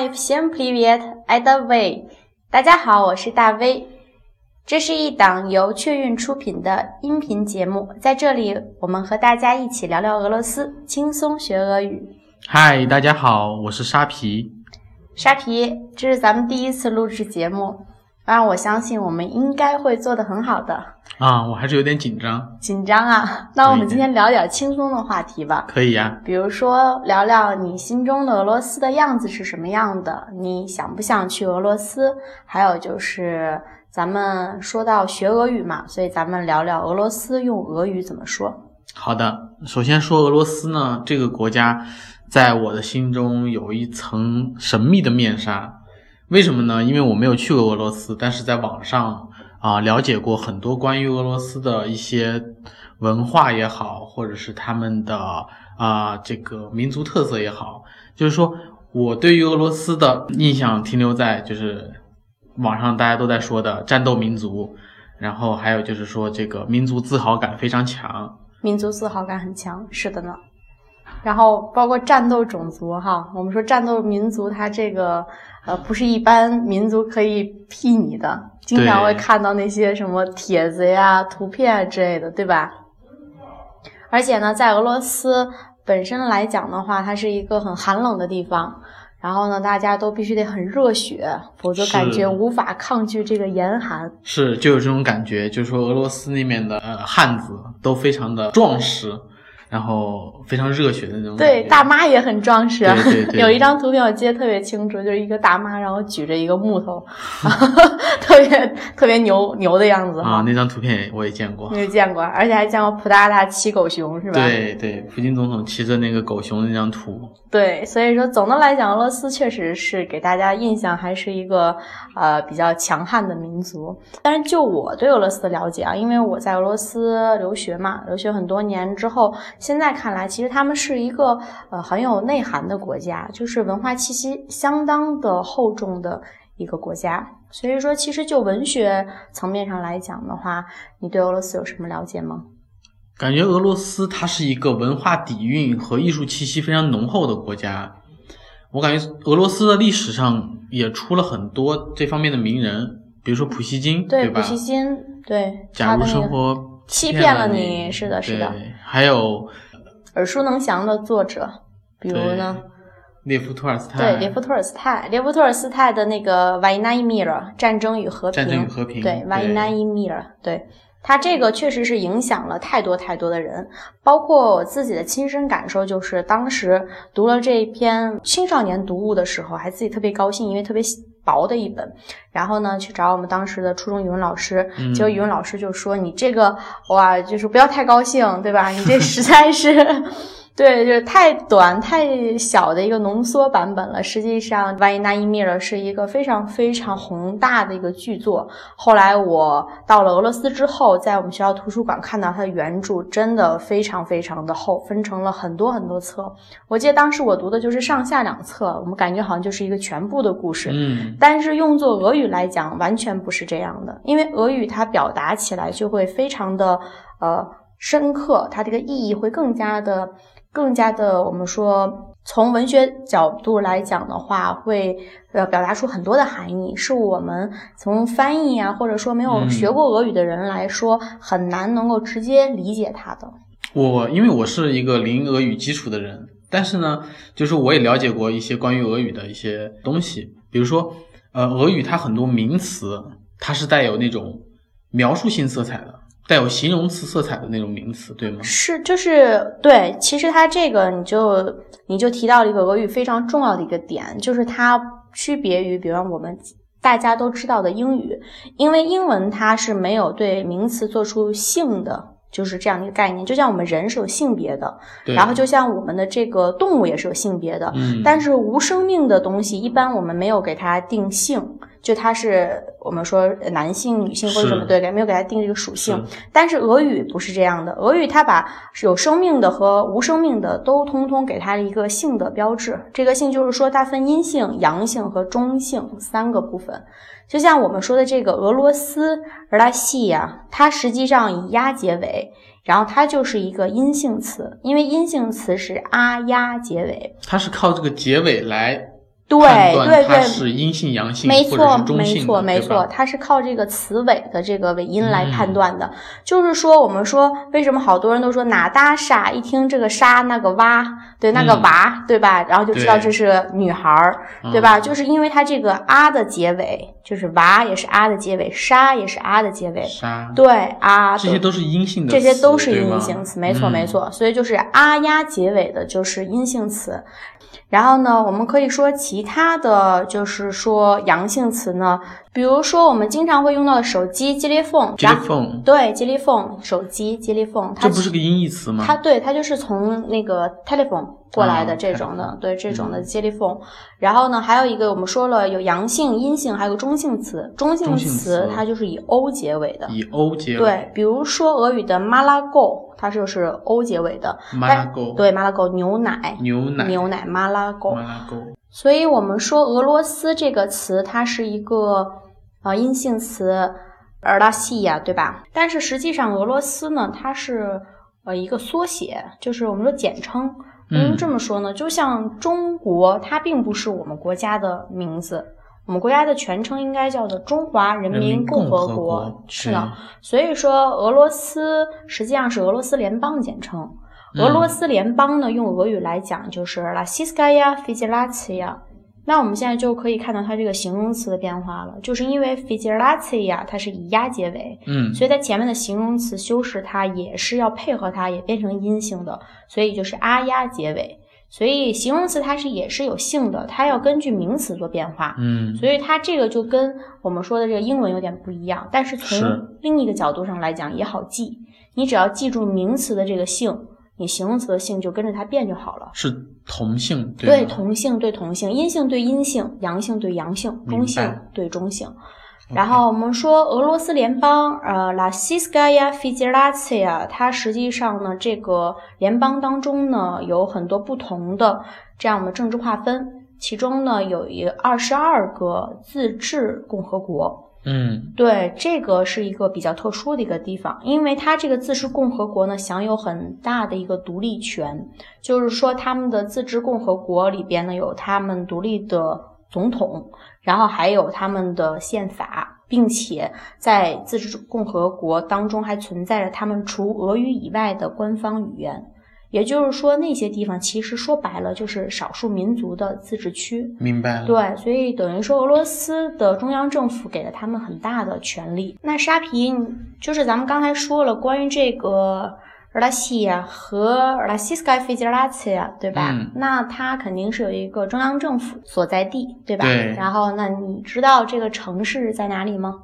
Hi, всем привет, это V。大家好，我是大 V。这是一档由雀韵出品的音频节目，在这里我们和大家一起聊聊俄罗斯，轻松学俄语。嗨，大家好，我是沙皮。沙皮，这是咱们第一次录制节目， 当然我相信我们应该会做得很好的。啊，我还是有点紧张。紧张啊？那我们今天聊点轻松的话题吧。可以呀、比如说聊聊你心中的俄罗斯的样子是什么样的，你想不想去俄罗斯？还有就是咱们说到学俄语嘛，所以咱们聊聊俄罗斯用俄语怎么说。好的，首先说俄罗斯呢，这个国家在我的心中有一层神秘的面纱。为什么呢？因为我没有去过俄罗斯，但是在网上啊、了解过很多关于俄罗斯的一些文化也好，或者是他们的啊、这个民族特色也好，就是说我对于俄罗斯的印象停留在就是网上大家都在说的战斗民族，然后还有就是说这个民族自豪感非常强。民族自豪感很强，是的呢。然后包括战斗种族哈，我们说战斗民族，它这个呃不是一般民族可以媲拟的，经常会看到那些什么帖子呀、图片啊之类的，对吧？而且呢，在俄罗斯本身来讲的话，它是一个很寒冷的地方，然后呢，大家都必须得很热血，否则感觉无法抗拒这个严寒。是，就有这种感觉，就是说俄罗斯那边的呃汉子都非常的壮实，然后非常热血的那种对，大妈也很壮实。对对对 有一张图片我记得特别清楚，就是一个大妈，然后举着一个木头，特别特别牛牛的样子啊，那张图片我也见过你。也见过，而且还见过普大大骑狗熊是吧？对对，普京总统骑着那个狗熊的那张图，对，所以说总的来讲，俄罗斯确实是给大家印象还是一个呃比较强悍的民族。但是就我对俄罗斯的了解啊，因为我在俄罗斯留学嘛，留学很多年之后，现在看来，其实他们是一个呃很有内涵的国家，就是文化气息相当的厚重的一个国家。所以说，其实就文学层面上来讲的话，你对俄罗斯有什么了解吗？感觉俄罗斯它是一个文化底蕴和艺术气息非常浓厚的国家。我感觉俄罗斯的历史上也出了很多这方面的名人，比如说普希金，对，吧普？希金，对，假如生活欺骗了骗你，你是的是的。还有耳熟能详的作者，比如呢，列夫·托尔斯泰，对，列夫·托尔斯泰，列夫·托尔斯泰的那个《瓦伊纳伊米尔》《战争与和平》，战争与和平对，《瓦伊纳伊米尔》，对。他这个确实是影响了太多太多的人，包括我自己的亲身感受，就是当时读了这篇青少年读物的时候，还自己特别高兴，因为特别薄的一本。然后呢，去找我们当时的初中语文老师，嗯结果语文老师就说：“你这个哇，就是不要太高兴，对吧？你这实在是。”对，就是太短、太小的一个浓缩版本了。实际上，《万伊纳伊米尔》是一个非常非常宏大的一个巨作。后来我到了俄罗斯之后，在我们学校图书馆看到它的原著，真的非常非常的厚，分成了很多很多册。我记得当时我读的就是上下两册，我们感觉好像就是一个全部的故事。嗯，但是用作俄语来讲，完全不是这样的，因为俄语它表达起来就会非常的呃深刻，它这个意义会更加的、更加的，我们说从文学角度来讲的话，会呃表达出很多的含义，是我们从翻译啊，或者说没有学过俄语的人来说，很难能够直接理解它的。我因为我是一个零俄语基础的人，但是呢，就是我也了解过一些关于俄语的一些东西，比如说，呃，俄语它很多名词它是带有那种描述性色彩的，带有形容词色彩的那种名词，对吗？是，就是对，其实它这个你就你就提到了一个俄语非常重要的一个点，就是它区别于，比方我们大家都知道的英语，因为英文它是没有对名词做出性的。就是这样的一个概念，就像我们人是有性别的，对，然后就像我们的这个动物也是有性别的，嗯，但是无生命的东西，一般我们没有给它定性，就它是我们说男性、女性或者什么是对，没有给它定这个属性。但是俄语不是这样的，俄语它把有生命的和无生命的都通通给它一个性的标志。这个性就是说它分阴性、阳性和中性三个部分。就像我们说的这个俄罗斯拉西亚，它实际上以呀结尾，然后它就是一个阴性词，因为阴性词是啊呀结尾。它是靠这个结尾来对对对是阴性、阳性没错，没错，没错，它是靠这个词尾的这个尾音来判嗯断的。就是说，我们说为什么好多人都说哪搭莎，一听这个沙那个娃，对那个嗯娃，对吧？然后就知道这是女孩儿，对吧？就是因为它这个啊的结尾，就是娃也是啊的结尾，沙也是啊的结尾，沙，对啊，这些都是阴性的这，些都是阴性词，没错嗯没错。所以就是啊呀结尾的就是阴性词。然后呢，我们可以说其他的就是说阳性词呢，比如说我们经常会用到的手机 telephone，然后 telephone，对 telephone 手机 telephone，它这不是个音译词吗？它对它就是从那个 telephone 过来的啊这种的对这种的嗯 telephone。然后呢，还有一个我们说了有阳性、阴性，还有个中性词。中性词词它就是以 o 结尾的。以 o 结尾，对，比如说俄语的 Malago，它就是 o 结尾的。马拉狗，对，Malago 牛奶，牛奶，牛奶。马拉狗，所以我们说俄罗斯这个词，它是一个呃阴性词，尔拉西亚，对吧？但是实际上俄罗斯呢，它是呃一个缩写，就是我们说简称。为什么嗯这么说呢？就像中国，它并不是我们国家的名字，我们国家的全称应该叫做中华人人民共共和国。国是的，所以说俄罗斯实际上是俄罗斯联邦简称。俄罗斯联邦呢用俄语来讲就是拉西斯盖亚 figlacia 那我们现在就可以看到它这个形容词的变化了就是因为 figlacia 它是以压结尾所以它前面的形容词修饰它也是要配合它也变成阴性的所以就是啊压结尾。所以形容词它是也是有性的它要根据名词做变化所以它这个就跟我们说的这个英文有点不一样但是从另一个角度上来讲也好记你只要记住名词的这个性你形容词的性就跟着它变就好了。是同性对同性对同性阴性对阴性阳性对阳性中性对中性然后我们说俄罗斯联邦呃 la 斯卡呀 figla ci 呀它实际上呢这个联邦当中呢有很多不同的这样的政治划分其中呢有一二十二个自治共和国。嗯对，这个是一个比较特殊的一个地方，因为它这个自治共和国呢，享有很大的一个独立权，就是说他们的自治共和国里边呢，有他们独立的总统，然后还有他们的宪法，并且在自治共和国当中还存在着他们除俄语以外的官方语言。也就是说，那些地方其实说白了就是少数民族的自治区。明白了，对，所以等于说俄罗斯的中央政府给了他们很大的权利。那沙皮就是咱们刚才说了关于这个俄拉西亚和俄拉西斯卡费吉拉茨亚，对吧？嗯那它肯定是有一个中央政府所在地，对吧？对然后，那你知道这个城市在哪里吗？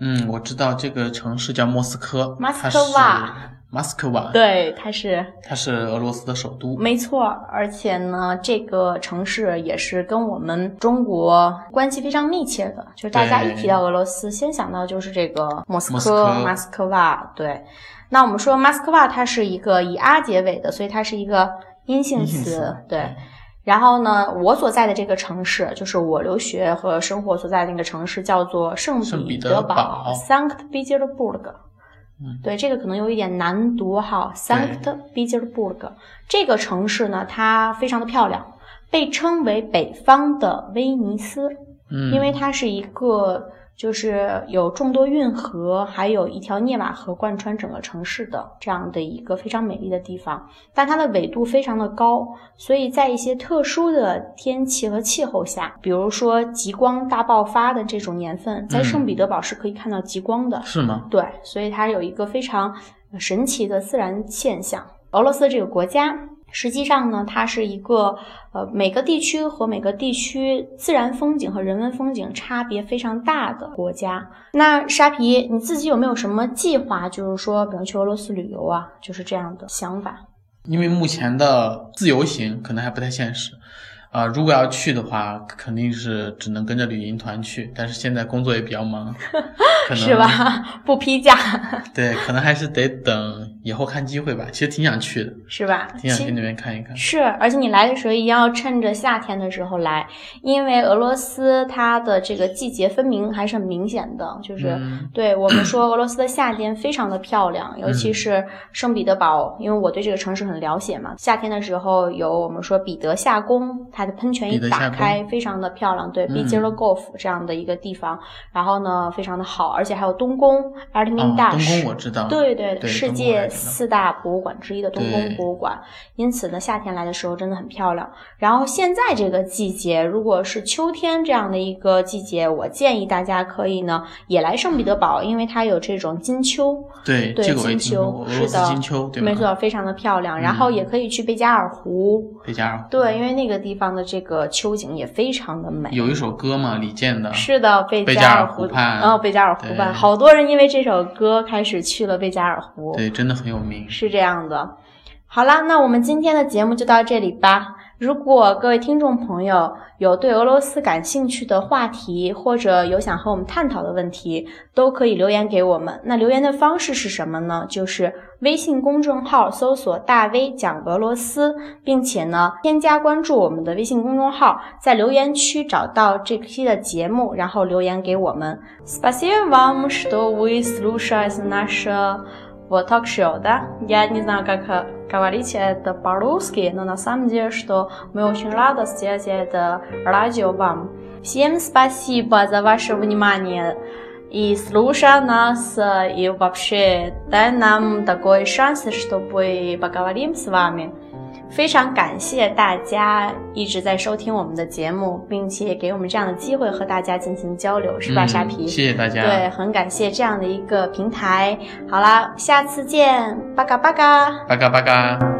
嗯，我知道这个城市叫莫斯科，莫斯科瓦是，莫斯科瓦，，对，它是它是俄罗斯的首都，没错，而且呢，这个城市也是跟我们中国关系非常密切的。就是大家一提到俄罗斯，先想到就是这个莫斯科、莫斯科马斯科瓦。对，那我们说马斯科瓦它是一个以阿结尾的，所以它是一个阴性词。性词对。然后呢，我所在的这个城市，就是我留学和生活所在的那个城市，叫做圣圣彼得得堡 （Sankt Petersburg）。嗯。对，这个可能有一点难读哈，Sankt Petersburg 这个城市呢，它非常的漂亮，被称为北方的威尼斯，嗯，因为它是一个就是有众多运河，还有一条涅瓦河贯穿整个城市的这样的一个非常美丽的地方。但它的纬度非常的高，所以在一些特殊的天气和气候下，比如说极光大爆发的这种年份，在嗯圣彼得堡是可以看到极光的。是吗？对，所以它有一个非常呃神奇的自然现象。俄罗斯这个国家，实际上呢，它是一个呃每个地区和每个地区自然风景和人文风景差别非常大的国家。那沙皮，你自己有没有什么计划，就是说，比如去俄罗斯旅游啊，就是这样的想法？因为目前的自由行可能还不太现实，啊、如果要去的话，肯定是只能跟着旅行团去。但是现在工作也比较忙，可能是吧？不批假，对，可能还是得等以后看机会吧。其实挺想去的，是吧？挺想去那边看一看。是，而且你来的时候一定要趁着夏天的时候来，因为俄罗斯它的这个季节分明还是很明显的，就是、嗯对我们说俄罗斯的夏天非常的漂亮，尤其嗯是圣彼得堡，因为我对这个城市很了解嘛。夏天的时候有我们说彼得夏宫，它的喷泉一打开，非常的漂亮。对 b i z e r o g o f 这样的一个地方，然后呢非常的好，而且还有东宫 a r t e m i 哦 n，大东使。宫我知道，对对对世界四大博物馆之一的东宫博物馆，因此呢，夏天来的时候真的很漂亮。然后现在这个季节，如果是秋天这样的一个季节，我建议大家可以呢也来圣彼得堡，因为它有这种金秋，对，对金秋是的金秋？没错，非常的漂亮。然后嗯也可以去贝加尔湖，贝加尔湖。对，因为那个地方的这个秋景也非常的美。有一首歌嘛，李健的，是的，贝贝加尔湖湖畔哦，贝加尔湖畔，好多人因为这首歌开始去了贝加尔湖。对，真的很有名。是这样的。好啦，那我们今天的节目就到这里吧。如果各位听众朋友有对俄罗斯感兴趣的话题，或者有想和我们探讨的问题，都可以留言给我们。那留言的方式是什么呢？就是微信公众号搜索“大 V 讲俄罗斯”，并且呢添加关注我们的微信公众号，在留言区找到这期的节目，然后留言给我们。Спасибо вам, что вы слушаете наше Вот что, да? Я не знаю, как э, говорить это по-русски, но на самом деле, что мы очень рады сделать это радио вам. Всем спасибо за ваше внимание и слушая нас, э, и вообще дай нам такой шанс, чтобы поговорим с вами. 非常感谢大家一直在收听我们的节目，并且给我们这样的机会和大家进行交流，是吧，嗯沙皮？谢谢大家。对，很感谢这样的一个平台。好啦，下次见，巴嘎巴嘎。巴嘎巴嘎。